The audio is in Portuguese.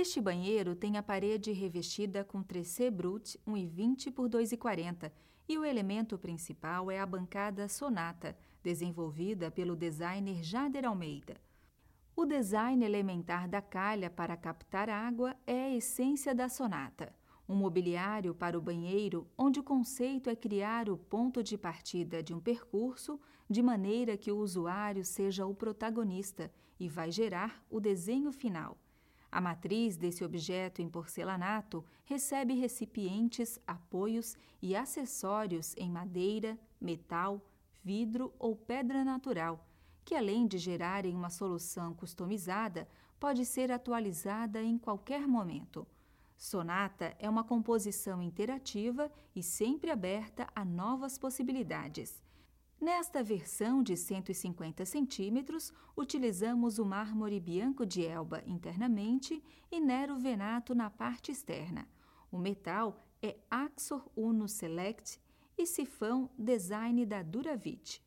Este banheiro tem a parede revestida com 3C Brut 1,20 por 2,40 e o elemento principal é a bancada Sonata, desenvolvida pelo designer Jader Almeida. O design elementar da calha para captar água é a essência da Sonata. Um mobiliário para o banheiro onde o conceito é criar o ponto de partida de um percurso de maneira que o usuário seja o protagonista e vai gerar o desenho final. A matriz desse objeto em porcelanato recebe recipientes, apoios e acessórios em madeira, metal, vidro ou pedra natural, que além de gerarem uma solução customizada, pode ser atualizada em qualquer momento. Sonata é uma composição interativa e sempre aberta a novas possibilidades. Nesta versão de 150 centímetros, utilizamos o mármore bianco de Elba internamente e Nero Venato na parte externa. O metal é Axor Uno Select e sifão design da Duravit.